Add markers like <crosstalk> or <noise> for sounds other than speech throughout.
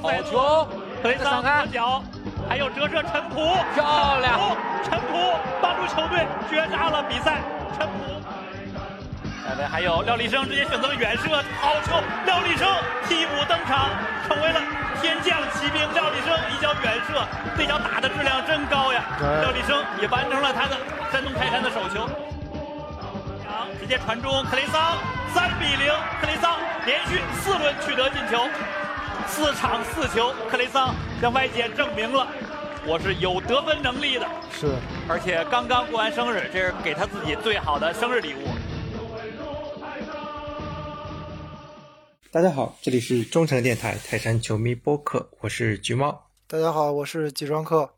好球，克雷桑看左脚，还有折射陈普，漂亮！陈普帮助球队绝杀了比赛，陈普。下面还有廖立生直接选择了远射，好球！廖立生替补登场，成为了天降奇兵。廖立生一脚远射，这脚打的质量真高呀！廖立生也完成了他的山东泰山的首球。直接传中，克雷桑三比零，克雷桑连续四轮取得进球，四场四球，克雷桑向外界证明了我是有得分能力的。是，而且刚刚过完生日，这是给他自己最好的生日礼物。大家好，这里是中诚电台泰山球迷播客，我是橘猫。大家好，我是集装客。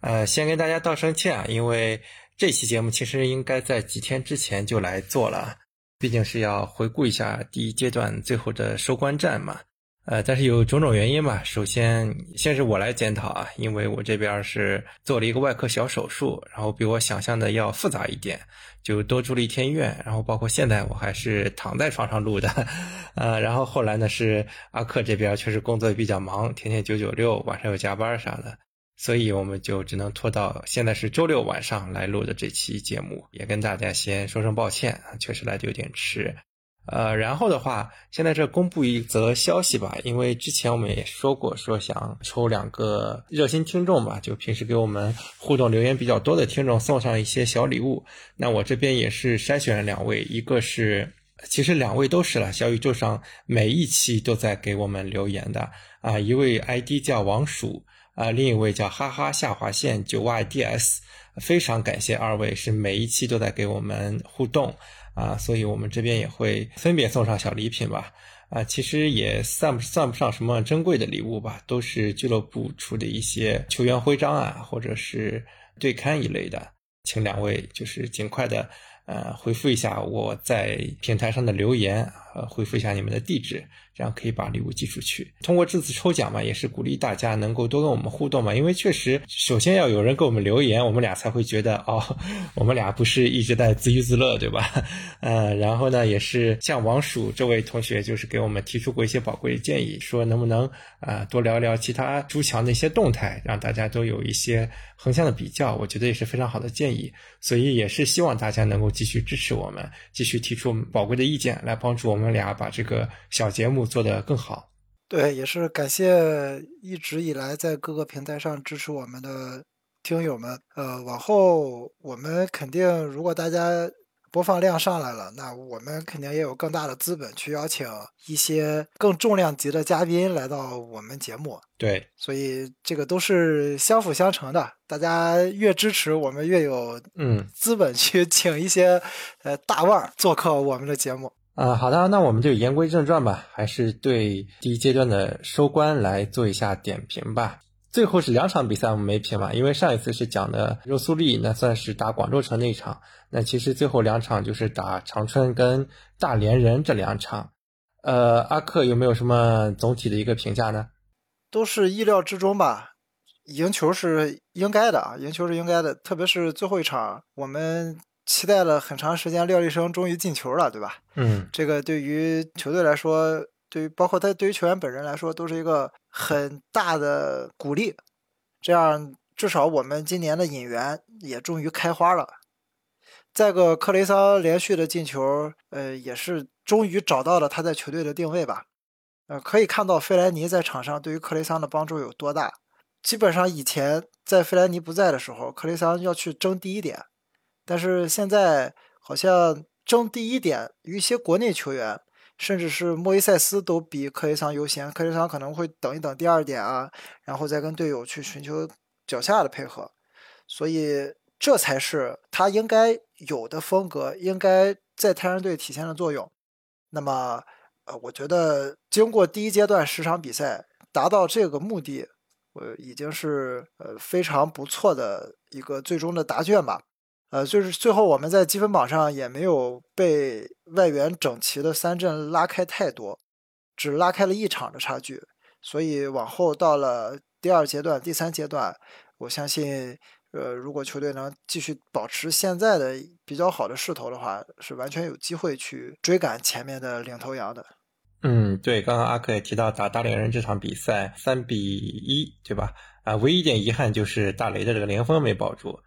呃，先跟大家道声歉啊，因为这期节目其实应该在几天之前就来做了，毕竟是要回顾一下第一阶段最后的收官战嘛。呃，但是有种种原因嘛，首先先是我来检讨啊，因为我这边是做了一个外科小手术，然后比我想象的要复杂一点，就多住了一天院，然后包括现在我还是躺在床上录的，呃，然后后来呢是阿克这边确实工作比较忙，天天九九六，晚上又加班啥的，所以我们就只能拖到现在是周六晚上来录的这期节目，也跟大家先说声抱歉，确实来的有点迟。呃，然后的话，现在这公布一则消息吧，因为之前我们也说过，说想抽两个热心听众吧，就平时给我们互动留言比较多的听众送上一些小礼物。那我这边也是筛选了两位，一个是，其实两位都是了，小宇宙上每一期都在给我们留言的啊，一位 ID 叫王鼠啊，另一位叫哈哈下划线九 YDS，非常感谢二位，是每一期都在给我们互动。啊，所以我们这边也会分别送上小礼品吧。啊，其实也算不算不上什么珍贵的礼物吧，都是俱乐部出的一些球员徽章啊，或者是对刊一类的。请两位就是尽快的。呃，回复一下我在平台上的留言啊，呃，回复一下你们的地址，这样可以把礼物寄出去。通过这次抽奖嘛，也是鼓励大家能够多跟我们互动嘛，因为确实，首先要有人给我们留言，我们俩才会觉得哦，<laughs> 我们俩不是一直在自娱自乐，对吧？呃，然后呢，也是像王鼠这位同学，就是给我们提出过一些宝贵的建议，说能不能啊多聊聊其他诸强的一些动态，让大家都有一些横向的比较，我觉得也是非常好的建议。所以也是希望大家能够。继续支持我们，继续提出宝贵的意见，来帮助我们俩把这个小节目做得更好。对，也是感谢一直以来在各个平台上支持我们的听友们。呃，往后我们肯定，如果大家。播放量上来了，那我们肯定也有更大的资本去邀请一些更重量级的嘉宾来到我们节目。对，所以这个都是相辅相成的。大家越支持，我们越有嗯资本去请一些呃大腕做客我们的节目。啊，好的，那我们就言归正传吧，还是对第一阶段的收官来做一下点评吧。最后是两场比赛我们没评嘛，因为上一次是讲的肉苏力，那算是打广州城那一场。那其实最后两场就是打长春跟大连人这两场。呃，阿克有没有什么总体的一个评价呢？都是意料之中吧，赢球是应该的啊，赢球是应该的。特别是最后一场，我们期待了很长时间，廖立生终于进球了，对吧？嗯，这个对于球队来说。对于包括他对于球员本人来说，都是一个很大的鼓励。这样至少我们今年的引援也终于开花了。再个，克雷桑连续的进球，呃，也是终于找到了他在球队的定位吧。呃，可以看到费莱尼在场上对于克雷桑的帮助有多大。基本上以前在费莱尼不在的时候，克雷桑要去争第一点，但是现在好像争第一点，与一些国内球员。甚至是莫伊塞斯都比克雷桑优先，克雷桑可能会等一等第二点啊，然后再跟队友去寻求脚下的配合，所以这才是他应该有的风格，应该在泰山队体现的作用。那么，呃，我觉得经过第一阶段十场比赛达到这个目的，呃，已经是呃非常不错的一个最终的答卷吧。呃，就是最后我们在积分榜上也没有被外援整齐的三阵拉开太多，只拉开了一场的差距。所以往后到了第二阶段、第三阶段，我相信，呃，如果球队能继续保持现在的比较好的势头的话，是完全有机会去追赶前面的领头羊的。嗯，对，刚刚阿克也提到打大连人这场比赛三比一，对吧？啊，唯一一点遗憾就是大雷的这个连封没保住，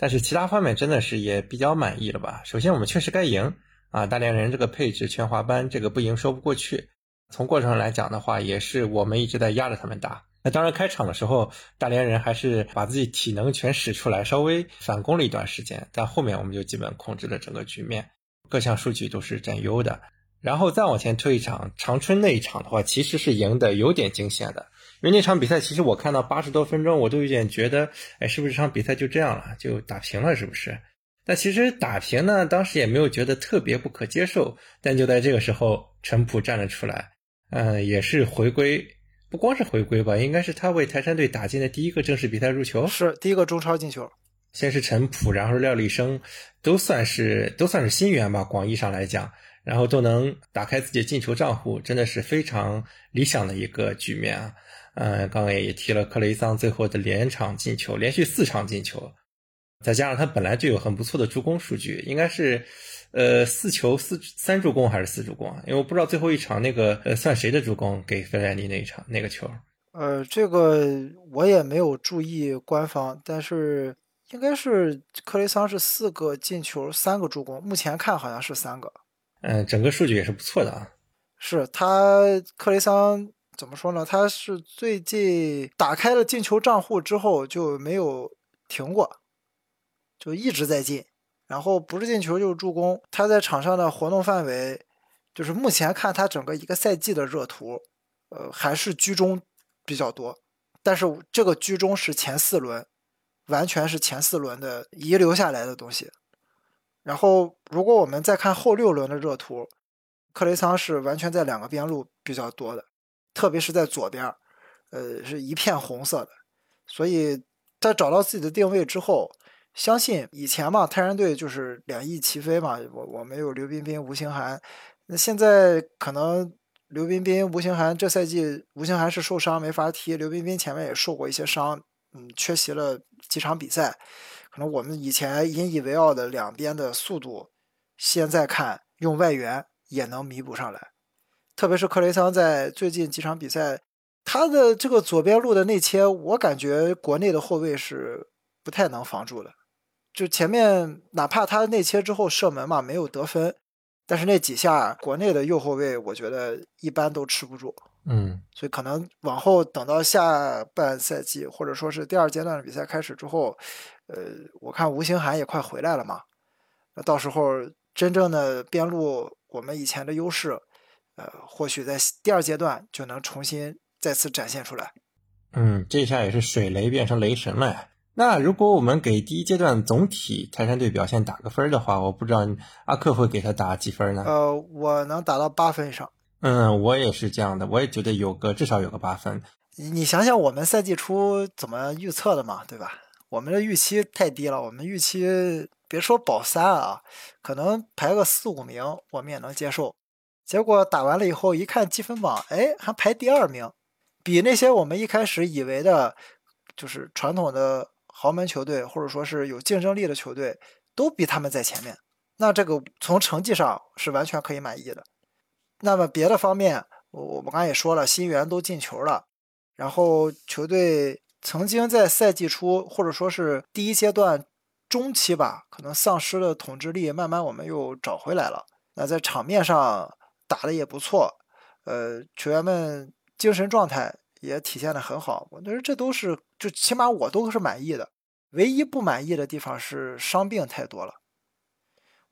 但是其他方面真的是也比较满意了吧？首先我们确实该赢啊，大连人这个配置全华班这个不赢说不过去。从过程上来讲的话，也是我们一直在压着他们打。那当然开场的时候，大连人还是把自己体能全使出来，稍微反攻了一段时间，但后面我们就基本控制了整个局面，各项数据都是占优的。然后再往前推一场长春那一场的话，其实是赢的有点惊险的，因为那场比赛其实我看到八十多分钟，我都有点觉得，哎，是不是这场比赛就这样了，就打平了，是不是？但其实打平呢，当时也没有觉得特别不可接受。但就在这个时候，陈普站了出来，嗯，也是回归，不光是回归吧，应该是他为台山队打进的第一个正式比赛入球，是第一个中超进球。先是陈普，然后廖立生，都算是都算是新援吧，广义上来讲。然后都能打开自己的进球账户，真的是非常理想的一个局面啊！嗯，刚刚也提了克雷桑最后的连场进球，连续四场进球，再加上他本来就有很不错的助攻数据，应该是，呃，四球四三助攻还是四助攻啊？因为我不知道最后一场那个呃算谁的助攻给费莱尼那一场那个球。呃，这个我也没有注意官方，但是应该是克雷桑是四个进球，三个助攻，目前看好像是三个。嗯，整个数据也是不错的啊。是他克雷桑怎么说呢？他是最近打开了进球账户之后就没有停过，就一直在进。然后不是进球就是助攻。他在场上的活动范围，就是目前看他整个一个赛季的热图，呃，还是居中比较多。但是这个居中是前四轮，完全是前四轮的遗留下来的东西。然后，如果我们再看后六轮的热图，克雷桑是完全在两个边路比较多的，特别是在左边，呃，是一片红色的。所以在找到自己的定位之后，相信以前嘛，泰山队就是两翼齐飞嘛，我我们有刘彬彬、吴兴涵，那现在可能刘彬彬、吴兴涵这赛季吴兴涵是受伤没法踢，刘彬彬前面也受过一些伤，嗯，缺席了几场比赛。可能我们以前引以为傲的两边的速度，现在看用外援也能弥补上来。特别是克雷桑在最近几场比赛，他的这个左边路的内切，我感觉国内的后卫是不太能防住的。就前面哪怕他内切之后射门嘛，没有得分，但是那几下国内的右后卫，我觉得一般都吃不住。嗯，所以可能往后等到下半赛季，或者说是第二阶段的比赛开始之后。呃，我看吴兴涵也快回来了嘛，那到时候真正的边路我们以前的优势，呃，或许在第二阶段就能重新再次展现出来。嗯，这下也是水雷变成雷神了呀。那如果我们给第一阶段总体泰山队表现打个分的话，我不知道阿克会给他打几分呢？呃，我能打到八分以上。嗯，我也是这样的，我也觉得有个至少有个八分。你想想我们赛季初怎么预测的嘛，对吧？我们的预期太低了，我们预期别说保三啊，可能排个四五名我们也能接受。结果打完了以后一看积分榜，哎，还排第二名，比那些我们一开始以为的，就是传统的豪门球队或者说是有竞争力的球队，都比他们在前面。那这个从成绩上是完全可以满意的。那么别的方面，我我们刚才也说了，新援都进球了，然后球队。曾经在赛季初，或者说是第一阶段中期吧，可能丧失了统治力，慢慢我们又找回来了。那在场面上打的也不错，呃，球员们精神状态也体现的很好。我觉得这都是，就起码我都是满意的。唯一不满意的地方是伤病太多了。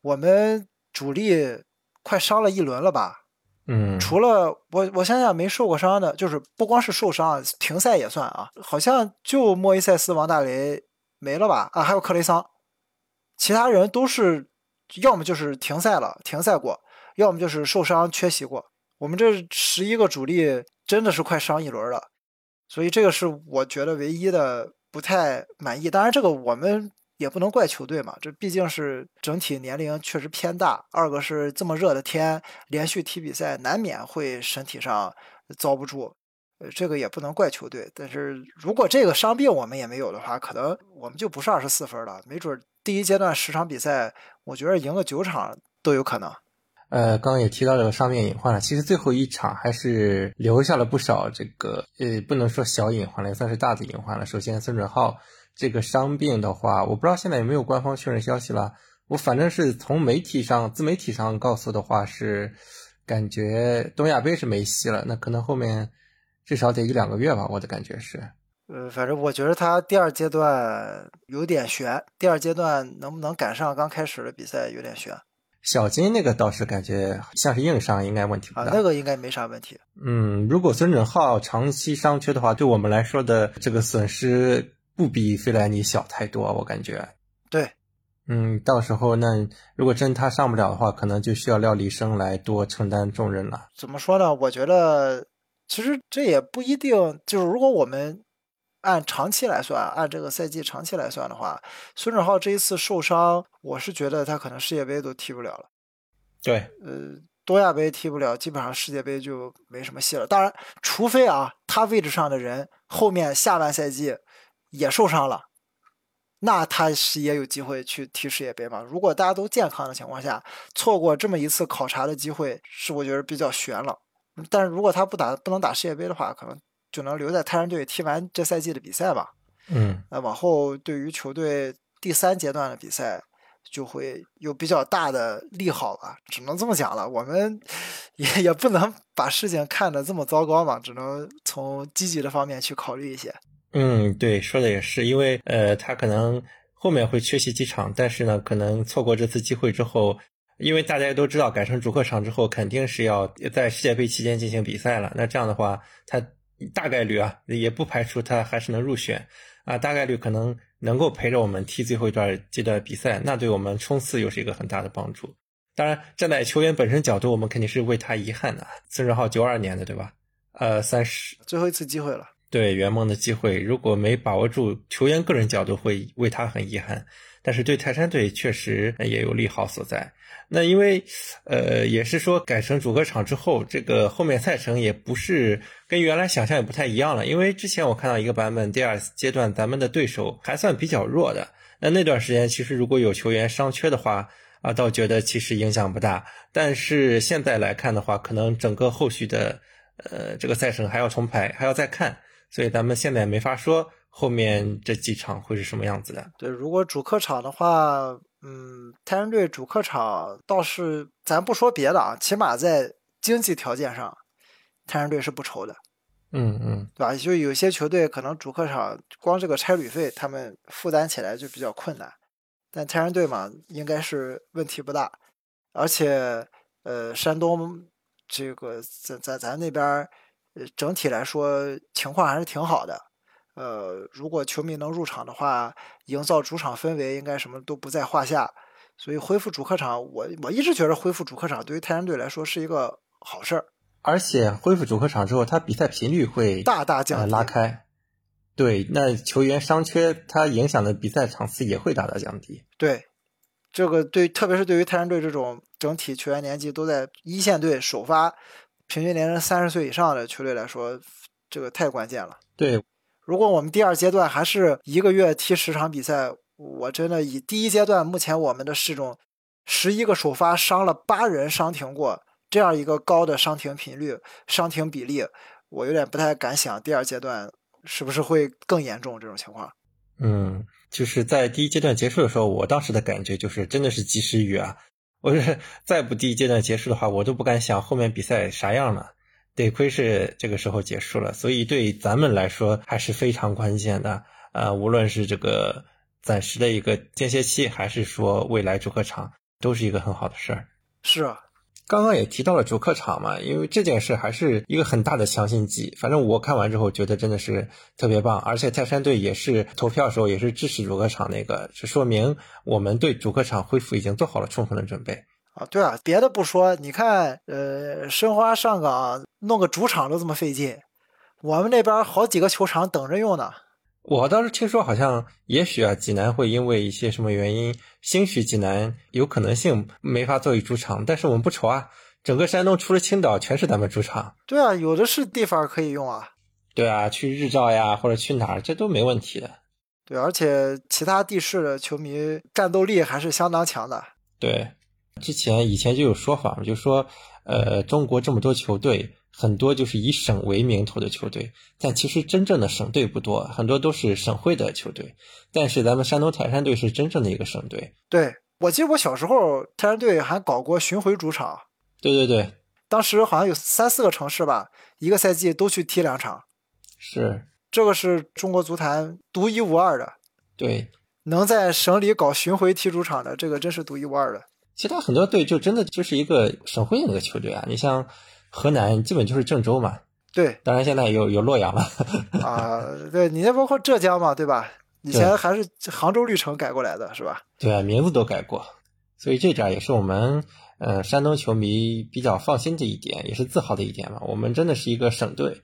我们主力快伤了一轮了吧？嗯，除了我，我想想没受过伤的，就是不光是受伤，停赛也算啊。好像就莫伊塞斯、王大雷没了吧？啊，还有克雷桑，其他人都是要么就是停赛了，停赛过，要么就是受伤缺席过。我们这十一个主力真的是快伤一轮了，所以这个是我觉得唯一的不太满意。当然，这个我们。也不能怪球队嘛，这毕竟是整体年龄确实偏大。二个是这么热的天，连续踢比赛，难免会身体上遭不住。呃，这个也不能怪球队。但是如果这个伤病我们也没有的话，可能我们就不是二十四分了。没准第一阶段十场比赛，我觉得赢个九场都有可能。呃，刚刚也提到这个伤病隐患了。其实最后一场还是留下了不少这个，呃，不能说小隐患了，也算是大的隐患了。首先，孙准浩这个伤病的话，我不知道现在有没有官方确认消息了。我反正是从媒体上、自媒体上告诉的话是，感觉东亚杯是没戏了。那可能后面至少得一两个月吧，我的感觉是。呃，反正我觉得他第二阶段有点悬，第二阶段能不能赶上刚开始的比赛有点悬。小金那个倒是感觉像是硬伤，应该问题不大。啊，那个应该没啥问题。嗯，如果孙准浩长期伤缺的话，对我们来说的这个损失不比费莱尼小太多，我感觉。对，嗯，到时候那如果真他上不了的话，可能就需要廖立生来多承担重任了。怎么说呢？我觉得其实这也不一定，就是如果我们。按长期来算，按这个赛季长期来算的话，孙准浩这一次受伤，我是觉得他可能世界杯都踢不了了。对，呃，东亚杯踢不了，基本上世界杯就没什么戏了。当然，除非啊，他位置上的人后面下半赛季也受伤了，那他是也有机会去踢世界杯嘛。如果大家都健康的情况下，错过这么一次考察的机会，是我觉得比较悬了。但是如果他不打不能打世界杯的话，可能。就能留在泰山队踢完这赛季的比赛吧。嗯，那往后对于球队第三阶段的比赛就会有比较大的利好吧，只能这么讲了。我们 <laughs> 也也不能把事情看得这么糟糕嘛，只能从积极的方面去考虑一些。嗯，对，说的也是，因为呃，他可能后面会缺席几场，但是呢，可能错过这次机会之后，因为大家都知道改成主客场之后，肯定是要在世界杯期间进行比赛了。那这样的话，他。大概率啊，也不排除他还是能入选啊，大概率可能能够陪着我们踢最后一段阶段比赛，那对我们冲刺又是一个很大的帮助。当然，站在球员本身角度，我们肯定是为他遗憾的。孙准浩九二年的，对吧？呃，三十，最后一次机会了。对，圆梦的机会，如果没把握住，球员个人角度会为他很遗憾。但是对泰山队确实也有利好所在。那因为，呃，也是说改成主客场之后，这个后面赛程也不是跟原来想象也不太一样了。因为之前我看到一个版本，第二阶段咱们的对手还算比较弱的。那那段时间其实如果有球员伤缺的话，啊，倒觉得其实影响不大。但是现在来看的话，可能整个后续的，呃，这个赛程还要重排，还要再看，所以咱们现在没法说。后面这几场会是什么样子的？对，如果主客场的话，嗯，泰山队主客场倒是，咱不说别的啊，起码在经济条件上，泰山队是不愁的。嗯嗯，对吧？就有些球队可能主客场光这个差旅费，他们负担起来就比较困难。但泰山队嘛，应该是问题不大。而且，呃，山东这个在在咱那边，呃，整体来说情况还是挺好的。呃，如果球迷能入场的话，营造主场氛围应该什么都不在话下。所以恢复主客场，我我一直觉得恢复主客场对于泰山队来说是一个好事儿。而且恢复主客场之后，他比赛频率会大大降低拉开。对，那球员伤缺，他影响的比赛场次也会大大降低。对，这个对，特别是对于泰山队这种整体球员年纪都在一线队首发，平均年龄三十岁以上的球队来说，这个太关键了。对。如果我们第二阶段还是一个月踢十场比赛，我真的以第一阶段目前我们的市中十一个首发伤了八人伤停过这样一个高的伤停频率、伤停比例，我有点不太敢想第二阶段是不是会更严重这种情况。嗯，就是在第一阶段结束的时候，我当时的感觉就是真的是及时雨啊！我是再不第一阶段结束的话，我都不敢想后面比赛啥样了。得亏是这个时候结束了，所以对咱们来说还是非常关键的。呃，无论是这个暂时的一个间歇期，还是说未来主客场，都是一个很好的事儿。是啊，刚刚也提到了主客场嘛，因为这件事还是一个很大的强心剂。反正我看完之后觉得真的是特别棒，而且泰山队也是投票的时候也是支持主客场那个，这说明我们对主客场恢复已经做好了充分的准备。啊，对啊，别的不说，你看，呃，申花上港弄个主场都这么费劲，我们那边好几个球场等着用呢。我倒是听说，好像也许啊，济南会因为一些什么原因，兴许济南有可能性没法作为主场，但是我们不愁啊，整个山东除了青岛全是咱们主场。对啊，有的是地方可以用啊。对啊，去日照呀，或者去哪儿，这都没问题的。对，而且其他地市的球迷战斗力还是相当强的。对。之前以前就有说法嘛，就说呃，中国这么多球队，很多就是以省为名头的球队，但其实真正的省队不多，很多都是省会的球队。但是咱们山东泰山队是真正的一个省队。对我记得我小时候泰山队还搞过巡回主场，对对对，当时好像有三四个城市吧，一个赛季都去踢两场，是，这个是中国足坛独一无二的。对，能在省里搞巡回踢主场的，这个真是独一无二的。其他很多队就真的就是一个省会那个球队啊，你像河南基本就是郑州嘛，对当然现在有有洛阳了。啊，对你那包括浙江嘛，对吧？以前还是杭州绿城改过来的，是吧？对啊，名字都改过，所以这点也是我们呃山东球迷比较放心的一点，也是自豪的一点嘛。我们真的是一个省队，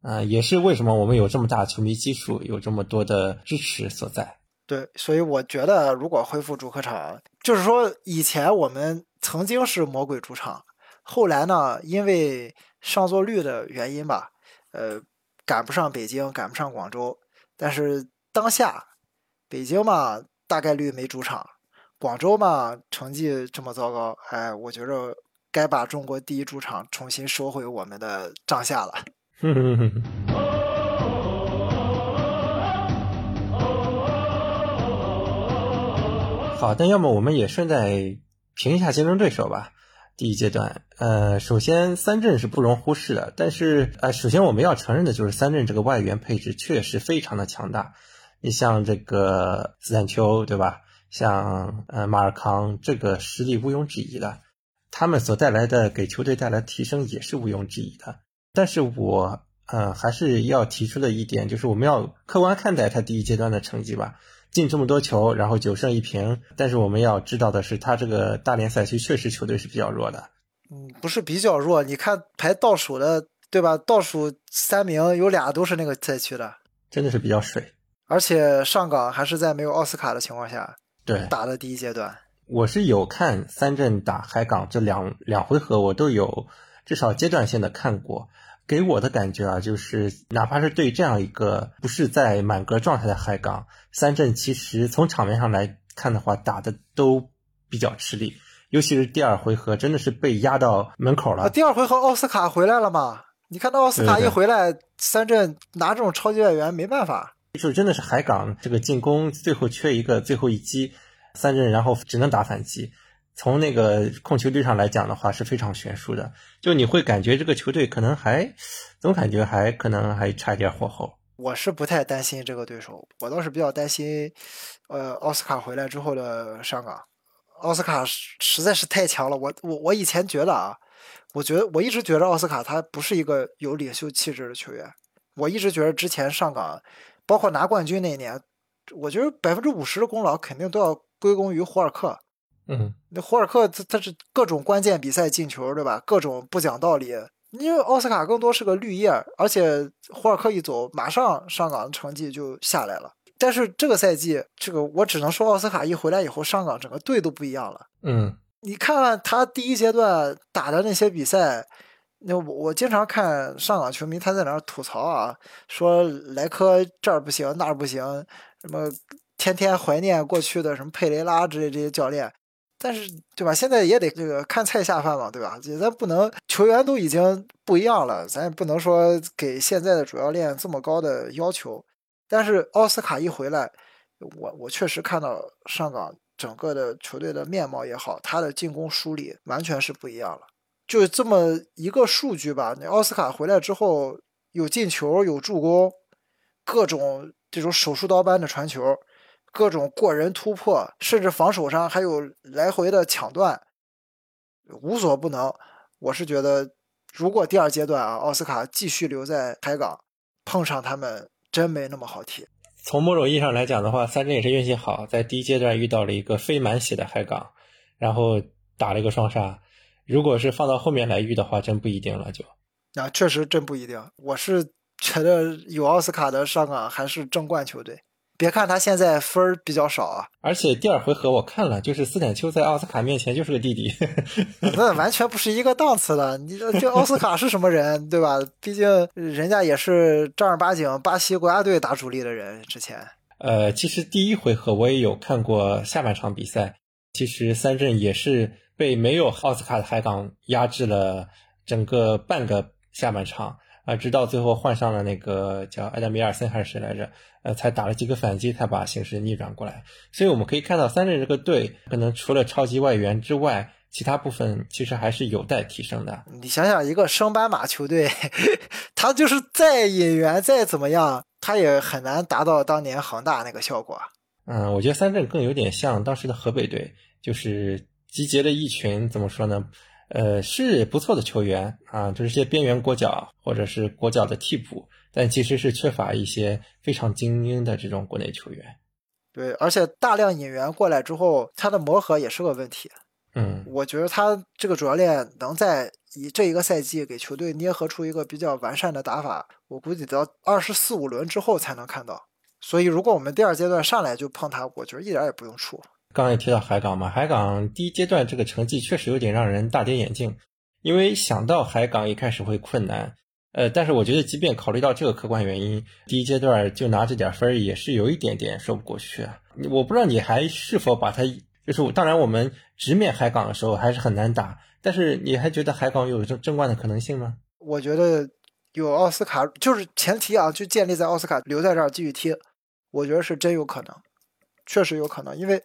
啊、也是为什么我们有这么大球迷基数，有这么多的支持所在。对，所以我觉得如果恢复主客场，就是说以前我们曾经是魔鬼主场，后来呢，因为上座率的原因吧，呃，赶不上北京，赶不上广州。但是当下，北京嘛，大概率没主场，广州嘛，成绩这么糟糕，哎，我觉着该把中国第一主场重新收回我们的帐下了。<laughs> 好，那要么我们也顺带评一下竞争对手吧。第一阶段，呃，首先三镇是不容忽视的，但是呃，首先我们要承认的就是三镇这个外援配置确实非常的强大。你像这个斯坦丘，对吧？像呃马尔康，这个实力毋庸置疑的，他们所带来的给球队带来提升也是毋庸置疑的。但是我呃还是要提出的一点就是，我们要客观看待他第一阶段的成绩吧。进这么多球，然后九胜一平，但是我们要知道的是，他这个大连赛区确实球队是比较弱的。嗯，不是比较弱，你看排倒数的，对吧？倒数三名有俩都是那个赛区的，真的是比较水。而且上港还是在没有奥斯卡的情况下对，打的第一阶段。我是有看三镇打海港这两两回合，我都有至少阶段性的看过。给我的感觉啊，就是哪怕是对这样一个不是在满格状态的海港，三镇其实从场面上来看的话，打的都比较吃力，尤其是第二回合，真的是被压到门口啊，了。第二回合奥斯卡回来了嘛？你看到奥斯卡一回来，三镇拿这种超级外援没办法。就真的是海港这个进攻最后缺一个最后一击，三镇然后只能打反击。从那个控球率上来讲的话是非常悬殊的，就你会感觉这个球队可能还总感觉还可能还差一点火候。我是不太担心这个对手，我倒是比较担心，呃，奥斯卡回来之后的上港。奥斯卡实在是太强了，我我我以前觉得啊，我觉得我一直觉得奥斯卡他不是一个有领袖气质的球员，我一直觉得之前上港，包括拿冠军那一年，我觉得百分之五十的功劳肯定都要归功于胡尔克。嗯，那胡尔克他他是各种关键比赛进球，对吧？各种不讲道理。因为奥斯卡更多是个绿叶，而且胡尔克一走，马上上港的成绩就下来了。但是这个赛季，这个我只能说奥斯卡一回来以后，上港整个队都不一样了。嗯，你看看他第一阶段打的那些比赛，那我我经常看上港球迷他在那儿吐槽啊，说莱科这儿不行那儿不行，什么天天怀念过去的什么佩雷拉之类这些教练。但是，对吧？现在也得这个看菜下饭嘛，对吧？咱不能球员都已经不一样了，咱也不能说给现在的主教练这么高的要求。但是奥斯卡一回来，我我确实看到上港整个的球队的面貌也好，他的进攻梳理完全是不一样了。就这么一个数据吧，那奥斯卡回来之后有进球，有助攻，各种这种手术刀般的传球。各种过人突破，甚至防守上还有来回的抢断，无所不能。我是觉得，如果第二阶段啊，奥斯卡继续留在海港，碰上他们真没那么好踢。从某种意义上来讲的话，三镇也是运气好，在第一阶段遇到了一个非满血的海港，然后打了一个双杀。如果是放到后面来遇的话，真不一定了就。啊，确实真不一定。我是觉得有奥斯卡的上港还是争冠球队。别看他现在分儿比较少啊，而且第二回合我看了，就是斯坦丘在奥斯卡面前就是个弟弟，<laughs> 那完全不是一个档次的。你这奥斯卡是什么人，对吧？毕竟人家也是正儿八经巴西国家队打主力的人。之前，呃，其实第一回合我也有看过下半场比赛，其实三镇也是被没有奥斯卡的海港压制了整个半个下半场啊，直到最后换上了那个叫埃德米尔森还是谁来着，呃，才打了几个反击，才把形势逆转过来。所以我们可以看到，三镇这个队可能除了超级外援之外，其他部分其实还是有待提升的。你想想，一个升班马球队，<laughs> 他就是再引援再怎么样，他也很难达到当年恒大那个效果。嗯，我觉得三镇更有点像当时的河北队，就是集结了一群怎么说呢？呃，是不错的球员啊，就是些边缘国脚或者是国脚的替补，但其实是缺乏一些非常精英的这种国内球员。对，而且大量引援过来之后，他的磨合也是个问题。嗯，我觉得他这个主教练能在以这一个赛季给球队捏合出一个比较完善的打法，我估计到二十四五轮之后才能看到。所以，如果我们第二阶段上来就碰他，我觉得一点也不用怵。刚刚也提到海港嘛，海港第一阶段这个成绩确实有点让人大跌眼镜，因为想到海港一开始会困难，呃，但是我觉得即便考虑到这个客观原因，第一阶段就拿这点分也是有一点点说不过去啊。我不知道你还是否把它，就是当然我们直面海港的时候还是很难打，但是你还觉得海港有争争冠的可能性吗？我觉得有奥斯卡，就是前提啊，就建立在奥斯卡留在这儿继续踢，我觉得是真有可能。确实有可能，因为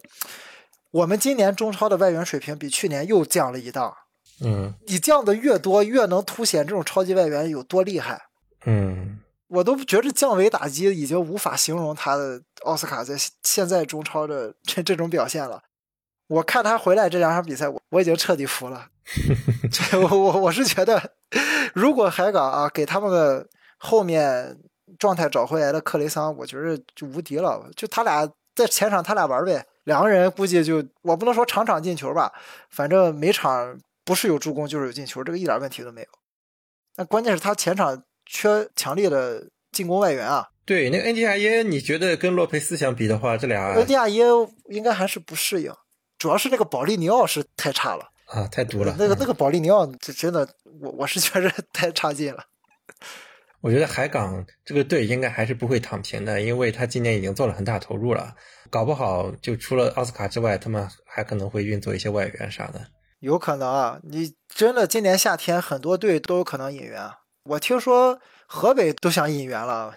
我们今年中超的外援水平比去年又降了一档。嗯，你降的越多，越能凸显这种超级外援有多厉害。嗯，我都觉得降维打击已经无法形容他的奥斯卡在现在中超的这这种表现了。我看他回来这两场比赛，我我已经彻底服了。<laughs> 我我我是觉得，如果海港啊给他们的后面状态找回来的克雷桑，我觉得就无敌了。就他俩。在前场他俩玩呗，两个人估计就我不能说场场进球吧，反正每场不是有助攻就是有进球，这个一点问题都没有。那关键是他前场缺强烈的进攻外援啊。对，那个恩迪亚耶，你觉得跟洛佩斯相比的话，这俩恩迪亚耶应该还是不适应，主要是那个保利尼奥是太差了啊，太毒了。那个那个保利尼奥，这真的，我我是觉得 <laughs> 太差劲了。我觉得海港这个队应该还是不会躺平的，因为他今年已经做了很大投入了，搞不好就除了奥斯卡之外，他们还可能会运作一些外援啥的。有可能啊，你真的今年夏天很多队都有可能引援。我听说河北都想引援了，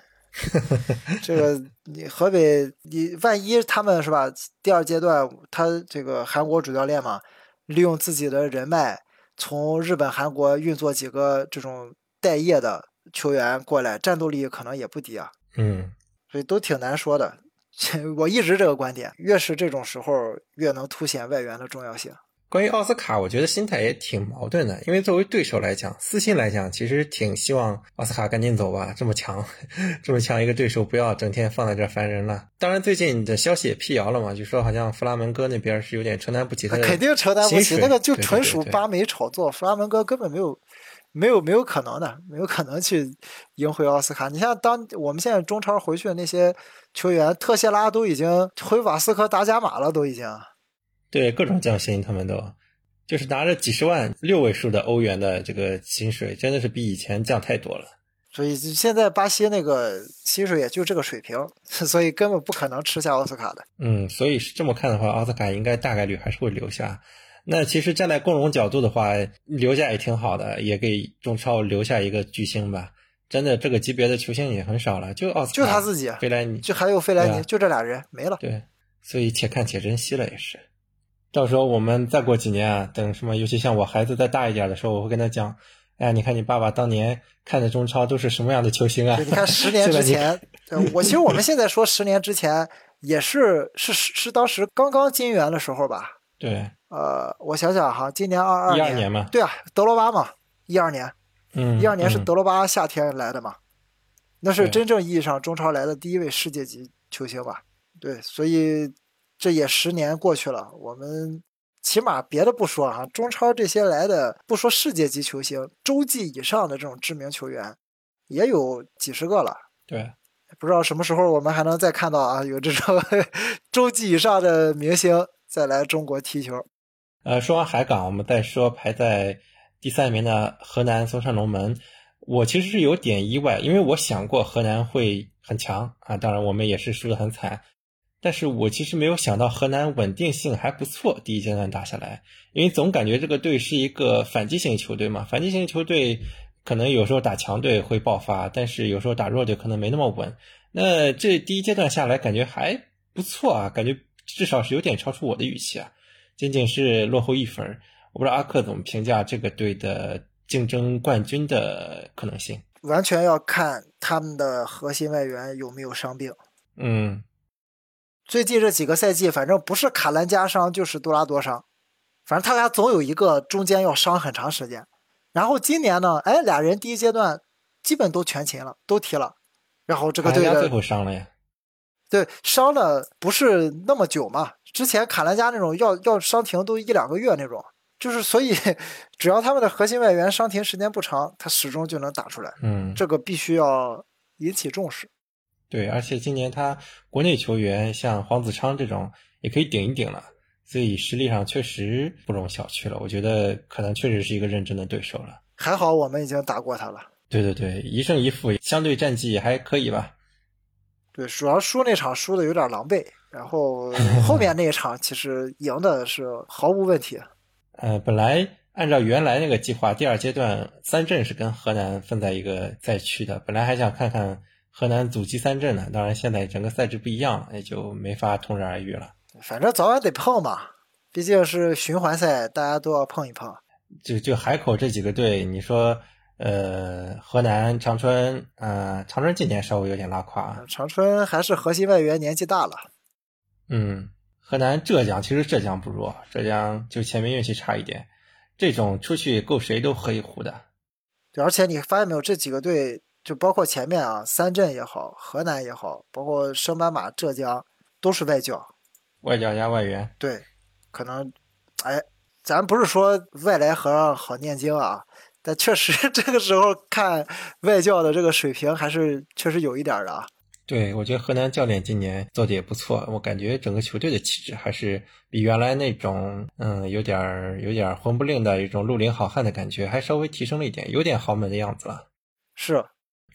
<laughs> 这个你河北你万一他们是吧？第二阶段他这个韩国主教练嘛，利用自己的人脉，从日本、韩国运作几个这种待业的。球员过来，战斗力可能也不低啊。嗯，所以都挺难说的。我一直这个观点，越是这种时候，越能凸显外援的重要性。关于奥斯卡，我觉得心态也挺矛盾的。因为作为对手来讲，私心来讲，其实挺希望奥斯卡赶紧走吧。这么强，<laughs> 这么强一个对手，不要整天放在这烦人了。当然，最近的消息也辟谣了嘛，就说好像弗拉门戈那边是有点承担不起他的肯定承担不起，那个就纯属八媒炒作。弗拉门戈根本没有。没有没有可能的，没有可能去赢回奥斯卡。你像当我们现在中超回去的那些球员，特谢拉都已经回瓦斯科达伽马了，都已经。对，各种降薪，他们都就是拿着几十万六位数的欧元的这个薪水，真的是比以前降太多了。所以现在巴西那个薪水也就这个水平，<laughs> 所以根本不可能吃下奥斯卡的。嗯，所以是这么看的话，奥斯卡应该大概率还是会留下。那其实站在共荣角度的话，留下也挺好的，也给中超留下一个巨星吧。真的，这个级别的球星也很少了，就奥斯就他自己，费莱尼，就还有费莱尼，就这俩人没了。对，所以且看且珍惜了也是。到时候我们再过几年啊，等什么，尤其像我孩子再大一点的时候，我会跟他讲，哎呀，你看你爸爸当年看的中超都是什么样的球星啊？你看十年 <laughs> 之前，<laughs> 我其实我们现在说十年之前也是是是当时刚刚金元的时候吧？对。呃，我想想哈，今年二二年嘛，对啊，德罗巴嘛，一二年，嗯，一二年是德罗巴夏天来的嘛，那是真正意义上中超来的第一位世界级球星吧？对，所以这也十年过去了，我们起码别的不说啊，中超这些来的不说世界级球星，洲际以上的这种知名球员也有几十个了。对，不知道什么时候我们还能再看到啊，有这种 <laughs> 洲际以上的明星再来中国踢球。呃，说完海港，我们再说排在第三名的河南嵩山龙门。我其实是有点意外，因为我想过河南会很强啊，当然我们也是输得很惨。但是我其实没有想到河南稳定性还不错，第一阶段打下来，因为总感觉这个队是一个反击型球队嘛，反击型球队可能有时候打强队会爆发，但是有时候打弱队可能没那么稳。那这第一阶段下来感觉还不错啊，感觉至少是有点超出我的预期啊，仅仅是落后一分。我不知道阿克怎么评价这个队的竞争冠军的可能性，完全要看他们的核心外援有没有伤病。嗯。最近这几个赛季，反正不是卡兰加伤就是多拉多伤，反正他俩总有一个中间要伤很长时间。然后今年呢，哎，俩人第一阶段基本都全勤了，都踢了。然后这个队的最后伤了呀？对，伤的不是那么久嘛。之前卡兰加那种要要伤停都一两个月那种，就是所以只要他们的核心外援伤停时间不长，他始终就能打出来。嗯，这个必须要引起重视。对，而且今年他国内球员像黄子昌这种也可以顶一顶了，所以实力上确实不容小觑了。我觉得可能确实是一个认真的对手了。还好我们已经打过他了。对对对，一胜一负，相对战绩还可以吧。对，主要输那场输的有点狼狈，然后 <laughs> 后面那一场其实赢的是毫无问题。呃，本来按照原来那个计划，第二阶段三镇是跟河南分在一个赛区的，本来还想看看。河南阻击三镇呢，当然现在整个赛制不一样，也就没法同日而语了。反正早晚得碰嘛，毕竟是循环赛，大家都要碰一碰。就就海口这几个队，你说，呃，河南长春，呃，长春今年稍微有点拉胯。长春还是核心外援年纪大了。嗯，河南浙江其实浙江不弱，浙江就前面运气差一点，这种出去够谁都喝一壶的。对，而且你发现没有，这几个队。就包括前面啊，三镇也好，河南也好，包括升班马浙江，都是外教，外教加外援。对，可能，哎，咱不是说外来和尚好念经啊，但确实 <laughs> 这个时候看外教的这个水平还是确实有一点的啊。对，我觉得河南教练今年做的也不错，我感觉整个球队的气质还是比原来那种，嗯，有点儿有点儿混不吝的一种绿林好汉的感觉，还稍微提升了一点，有点豪门的样子了。是。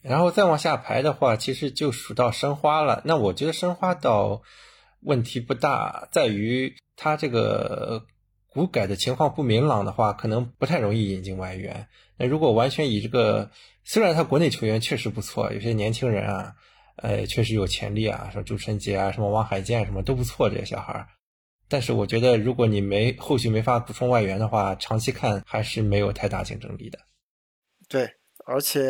然后再往下排的话，其实就数到申花了。那我觉得申花倒问题不大，在于他这个股改的情况不明朗的话，可能不太容易引进外援。那如果完全以这个，虽然他国内球员确实不错，有些年轻人啊，呃，确实有潜力啊，什么朱晨杰啊，什么王海剑什么都不错，这些小孩儿。但是我觉得，如果你没后续没法补充外援的话，长期看还是没有太大竞争力的。对，而且。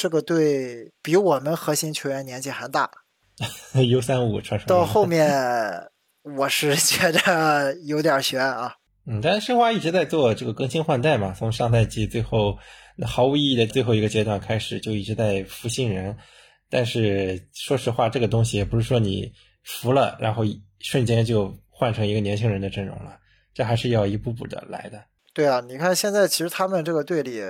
这个队比我们核心球员年纪还大，<laughs> U 三五传到后面，我是 <laughs> 觉得有点悬啊。嗯，但是申花一直在做这个更新换代嘛，从上赛季最后毫无意义的最后一个阶段开始，就一直在服新人。但是说实话，这个东西也不是说你服了，然后瞬间就换成一个年轻人的阵容了，这还是要一步步的来的。对啊，你看现在其实他们这个队里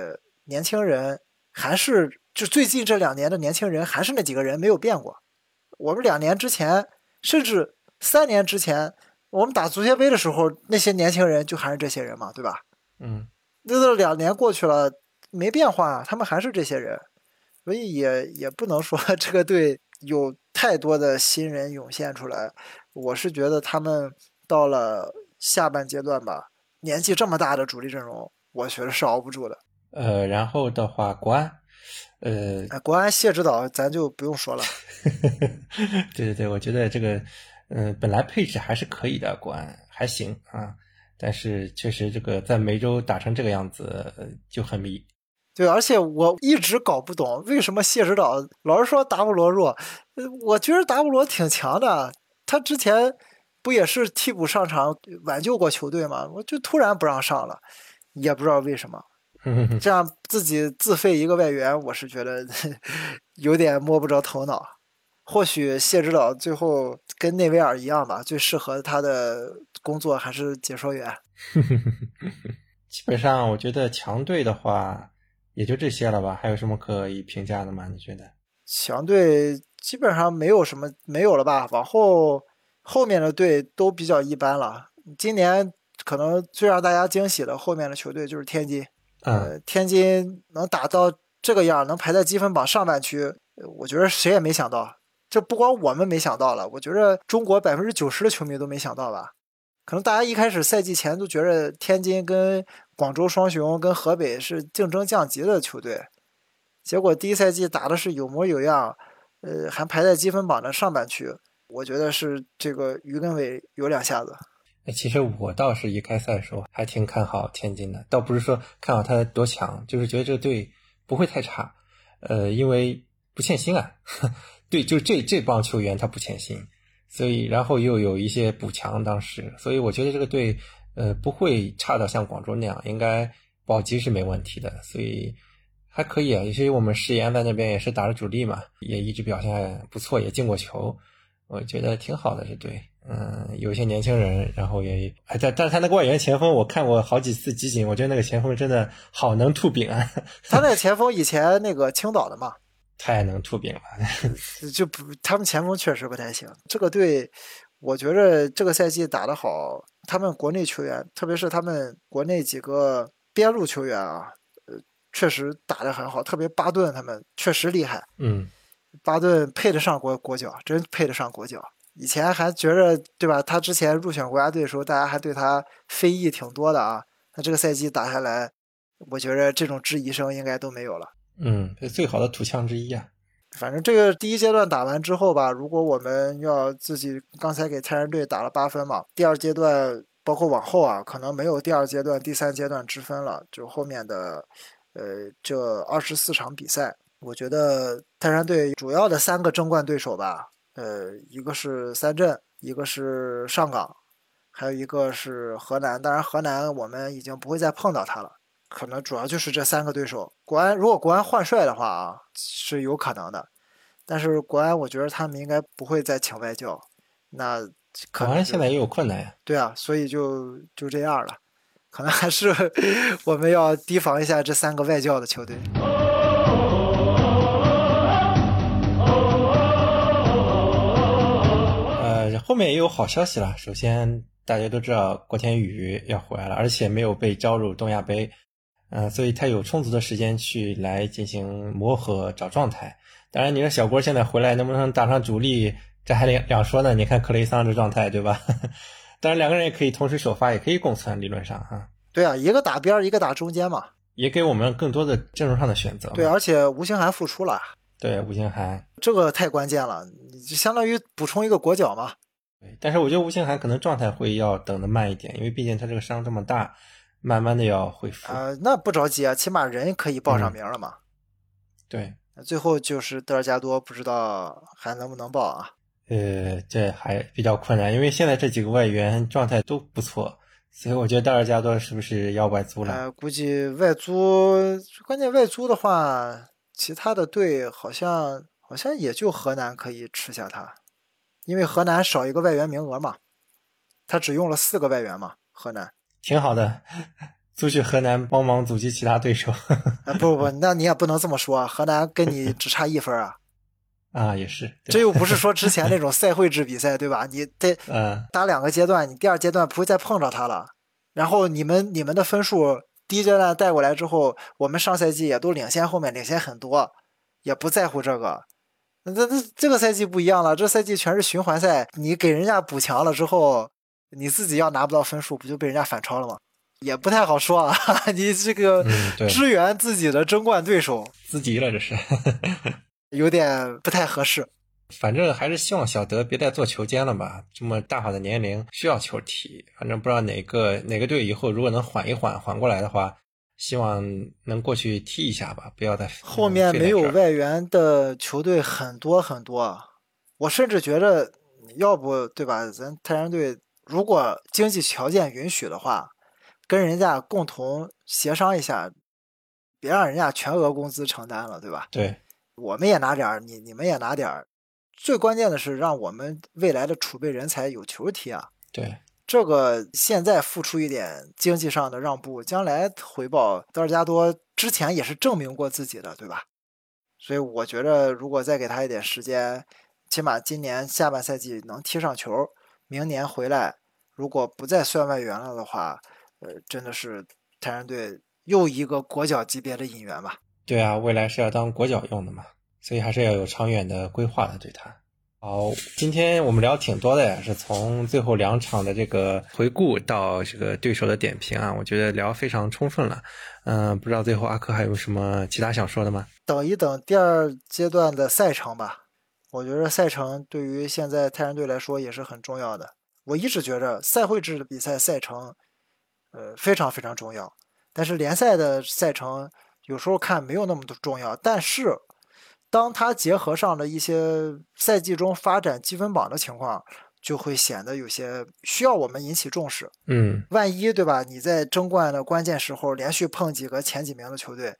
年轻人还是。就最近这两年的年轻人还是那几个人没有变过。我们两年之前，甚至三年之前，我们打足协杯的时候，那些年轻人就还是这些人嘛，对吧？嗯，那都两年过去了，没变化，他们还是这些人，所以也也不能说 <laughs> 这个队有太多的新人涌现出来。我是觉得他们到了下半阶段吧，年纪这么大的主力阵容，我觉得是熬不住的。呃，然后的话，国安。呃，国安谢指导咱就不用说了。<laughs> 对对对，我觉得这个，嗯，本来配置还是可以的，国安还行啊，但是确实这个在梅州打成这个样子就很迷。对，而且我一直搞不懂为什么谢指导老是说达布罗弱，我觉得达布罗挺强的，他之前不也是替补上场挽救过球队吗？我就突然不让上了，也不知道为什么。<laughs> 这样自己自费一个外援，我是觉得 <laughs> 有点摸不着头脑。或许谢指导最后跟内维尔一样吧，最适合他的工作还是解说员。<laughs> 基本上，我觉得强队的话也就这些了吧？还有什么可以评价的吗？你觉得？强队基本上没有什么没有了吧？往后后面的队都比较一般了。今年可能最让大家惊喜的后面的球队就是天津。呃，天津能打到这个样，能排在积分榜上半区，我觉得谁也没想到。这不光我们没想到了，我觉着中国百分之九十的球迷都没想到吧。可能大家一开始赛季前都觉着天津跟广州双雄跟河北是竞争降级的球队，结果第一赛季打的是有模有样，呃，还排在积分榜的上半区。我觉得是这个于根伟有两下子。其实我倒是一开赛的时候还挺看好天津的，倒不是说看好他多强，就是觉得这队不会太差。呃，因为不欠薪啊，对，就这这帮球员他不欠薪，所以然后又有一些补强，当时，所以我觉得这个队呃不会差到像广州那样，应该保级是没问题的，所以还可以啊。尤其我们石岩在那边也是打了主力嘛，也一直表现不错，也进过球，我觉得挺好的这队。嗯，有些年轻人，然后也还在，但是他那个外援前锋，我看过好几次集锦，我觉得那个前锋真的好能吐饼啊！他那个前锋以前那个青岛的嘛，太能吐饼了，<laughs> 就不，他们前锋确实不太行。这个队，我觉着这个赛季打得好，他们国内球员，特别是他们国内几个边路球员啊，呃，确实打得很好，特别巴顿他们确实厉害。嗯，巴顿配得上国国脚，真配得上国脚。以前还觉着对吧？他之前入选国家队的时候，大家还对他非议挺多的啊。那这个赛季打下来，我觉着这种质疑声应该都没有了。嗯，最好的土枪之一啊。反正这个第一阶段打完之后吧，如果我们要自己刚才给泰山队打了八分嘛，第二阶段包括往后啊，可能没有第二阶段、第三阶段之分了。就后面的呃这二十四场比赛，我觉得泰山队主要的三个争冠对手吧。呃，一个是三镇，一个是上港，还有一个是河南。当然，河南我们已经不会再碰到他了，可能主要就是这三个对手。国安如果国安换帅的话啊，是有可能的，但是国安我觉得他们应该不会再请外教。那国安现在也有困难呀。对啊，所以就就这样了，可能还是我们要提防一下这三个外教的球队。后面也有好消息了。首先，大家都知道郭天宇要回来了，而且没有被招入东亚杯，嗯，所以他有充足的时间去来进行磨合、找状态。当然，你说小郭现在回来能不能打上主力，这还两两说呢。你看克雷桑这状态，对吧？<laughs> 当然，两个人也可以同时首发，也可以共存，理论上哈。对啊，一个打边，一个打中间嘛，也给我们更多的阵容上的选择。对，而且吴兴涵复出了。对，吴兴涵，这个太关键了，就相当于补充一个国脚嘛。对，但是我觉得吴兴涵可能状态会要等的慢一点，因为毕竟他这个伤这么大，慢慢的要恢复。啊，那不着急啊，起码人可以报上名了嘛。对，最后就是德尔加多，不知道还能不能报啊？呃，这还比较困难，因为现在这几个外援状态都不错，所以我觉得德尔加多是不是要外租了？呃，估计外租，关键外租的话，其他的队好像好像也就河南可以吃下他。因为河南少一个外援名额嘛，他只用了四个外援嘛。河南挺好的，租去河南帮忙阻击其他对手。啊不不不，那你也不能这么说，河南跟你只差一分啊。<laughs> 啊，也是，这又不是说 <laughs> 之前那种赛会制比赛，对吧？你得打两个阶段，你第二阶段不会再碰着他了。然后你们你们的分数第一阶段带过来之后，我们上赛季也都领先，后面领先很多，也不在乎这个。那这这个赛季不一样了，这赛季全是循环赛，你给人家补强了之后，你自己要拿不到分数，不就被人家反超了吗？也不太好说啊，<laughs> 你这个支援自己的争冠对手，资敌了这是，有点不太合适。反正还是希望小德别再做球监了吧，这么大好的年龄需要球踢。反正不知道哪个哪个队以后如果能缓一缓，缓过来的话。希望能过去踢一下吧，不要再后面没有外援的球队很多很多，我甚至觉得，要不对吧？咱泰山队如果经济条件允许的话，跟人家共同协商一下，别让人家全额工资承担了，对吧？对，我们也拿点儿，你你们也拿点儿，最关键的是让我们未来的储备人才有球踢啊。对。这个现在付出一点经济上的让步，将来回报德尔加多之前也是证明过自己的，对吧？所以我觉得，如果再给他一点时间，起码今年下半赛季能踢上球，明年回来，如果不再算外援了的话，呃，真的是泰山队又一个国脚级别的引援吧？对啊，未来是要当国脚用的嘛，所以还是要有长远的规划的，对他。好，今天我们聊挺多的呀，是从最后两场的这个回顾到这个对手的点评啊，我觉得聊非常充分了。嗯、不知道最后阿珂还有什么其他想说的吗？等一等第二阶段的赛程吧。我觉得赛程对于现在泰山队来说也是很重要的。我一直觉着赛会制的比赛赛程，呃，非常非常重要。但是联赛的赛程有时候看没有那么多重要，但是当它结合上了一些赛季中发展积分榜的情况，就会显得有些需要我们引起重视。嗯，万一对吧？你在争冠的关键时候连续碰几个前几名的球队，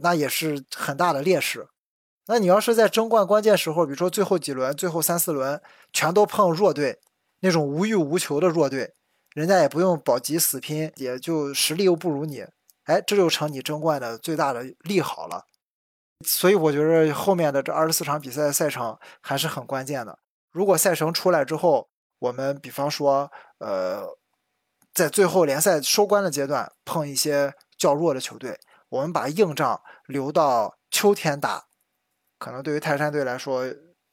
那也是很大的劣势。那你要是在争冠关键时候，比如说最后几轮、最后三四轮全都碰弱队，那种无欲无求的弱队，人家也不用保级死拼，也就实力又不如你，哎，这就成你争冠的最大的利好了。所以我觉得后面的这二十四场比赛的赛程还是很关键的。如果赛程出来之后，我们比方说，呃，在最后联赛收官的阶段碰一些较弱的球队，我们把硬仗留到秋天打，可能对于泰山队来说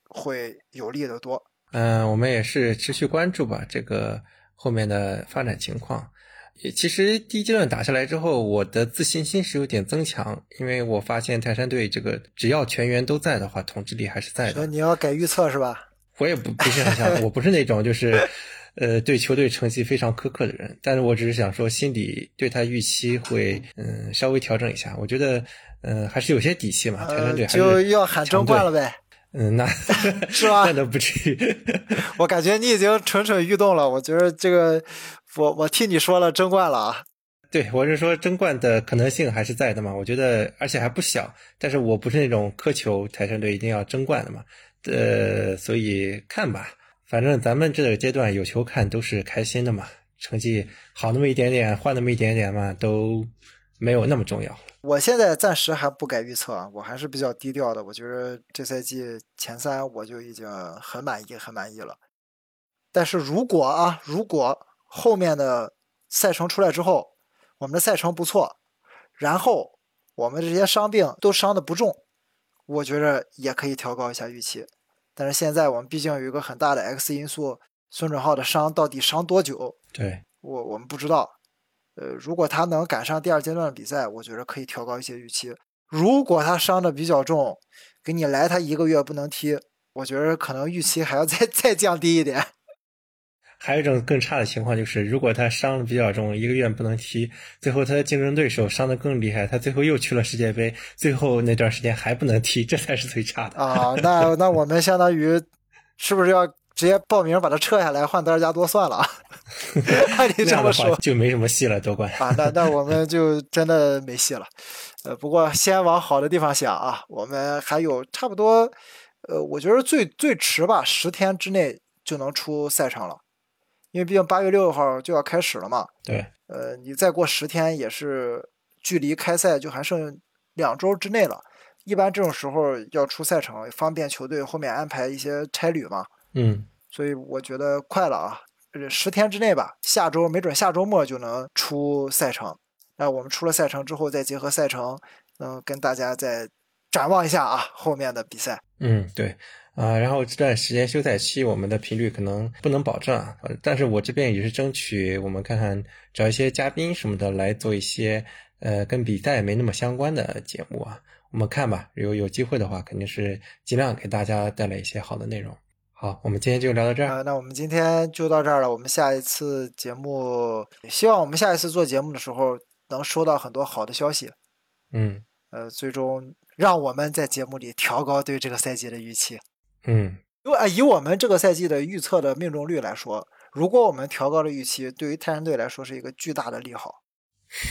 会有利得多。嗯、我们也是持续关注吧这个后面的发展情况。也其实第一阶段打下来之后，我的自信心是有点增强，因为我发现泰山队这个只要全员都在的话，统治力还是在的。你要改预测是吧？我也不不是很想，我不是那种就是，呃，对球队成绩非常苛刻的人，但是我只是想说，心里对他预期会嗯稍微调整一下。我觉得，嗯、还是有些底气嘛。泰山呃，队还是就要喊争冠了呗。嗯，那 <laughs> <laughs> 是吧那倒不至于。<laughs> 我感觉你已经蠢蠢欲动了。我觉得这个，我我替你说了争冠了啊。对，我是说争冠的可能性还是在的嘛。我觉得，而且还不小。但是我不是那种苛求泰山队一定要争冠的嘛。呃，所以看吧，反正咱们这个阶段有球看都是开心的嘛。成绩好那么一点点，坏那么一点点嘛，都没有那么重要。我现在暂时还不改预测啊，我还是比较低调的。我觉得这赛季前三我就已经很满意，很满意了。但是如果啊，如果后面的赛程出来之后，我们的赛程不错，然后我们这些伤病都伤的不重，我觉着也可以调高一下预期。但是现在我们毕竟有一个很大的 X 因素，孙准浩的伤到底伤多久，对，我我们不知道。呃，如果他能赶上第二阶段的比赛，我觉得可以调高一些预期。如果他伤的比较重，给你来他一个月不能踢，我觉得可能预期还要再 <laughs> 再降低一点。还有一种更差的情况就是，如果他伤的比较重，一个月不能踢，最后他的竞争对手伤的更厉害，他最后又去了世界杯，最后那段时间还不能踢，这才是最差的。啊，那那我们相当于是不是要直接报名把它撤下来换德尔加多算了？<laughs> 按你这么说就没什么戏了，夺冠。啊，那那我们就真的没戏了。呃，不过先往好的地方想啊，我们还有差不多，呃，我觉得最最迟吧，十天之内就能出赛程了，因为毕竟八月六号就要开始了嘛。对，呃，你再过十天也是距离开赛就还剩两周之内了。一般这种时候要出赛程，方便球队后面安排一些差旅嘛。嗯，所以我觉得快了啊，呃十天之内吧，下周没准下周末就能出赛程。那我们出了赛程之后，再结合赛程，嗯、跟大家再展望一下啊后面的比赛。嗯，对，啊、然后这段时间休赛期，我们的频率可能不能保证啊，呃但是我这边也是争取我们看看找一些嘉宾什么的来做一些呃跟比赛没那么相关的节目啊，我们看吧，有有机会的话，肯定是尽量给大家带来一些好的内容。好，我们今天就聊到这儿。啊、那我们今天就到这儿了。我们下一次节目，希望我们下一次做节目的时候能收到很多好的消息，嗯呃，最终让我们在节目里调高对这个赛季的预期。嗯，因为啊，以我们这个赛季的预测的命中率来说，如果我们调高了预期，对于泰山队来说是一个巨大的利好，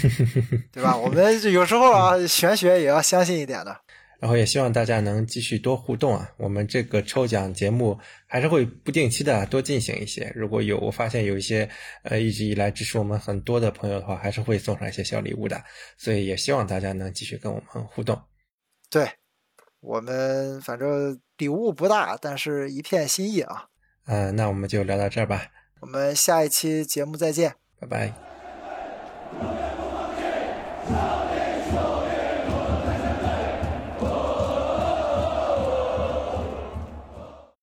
<laughs> 对吧？我们有时候啊，玄学也要相信一点的。然后也希望大家能继续多互动啊！我们这个抽奖节目还是会不定期的多进行一些。如果有我发现有一些呃一直以来支持我们很多的朋友的话，还是会送上一些小礼物的。所以也希望大家能继续跟我们互动。对我们反正礼物不大，但是一片心意啊。嗯、那我们就聊到这儿吧，我们下一期节目再见。拜拜。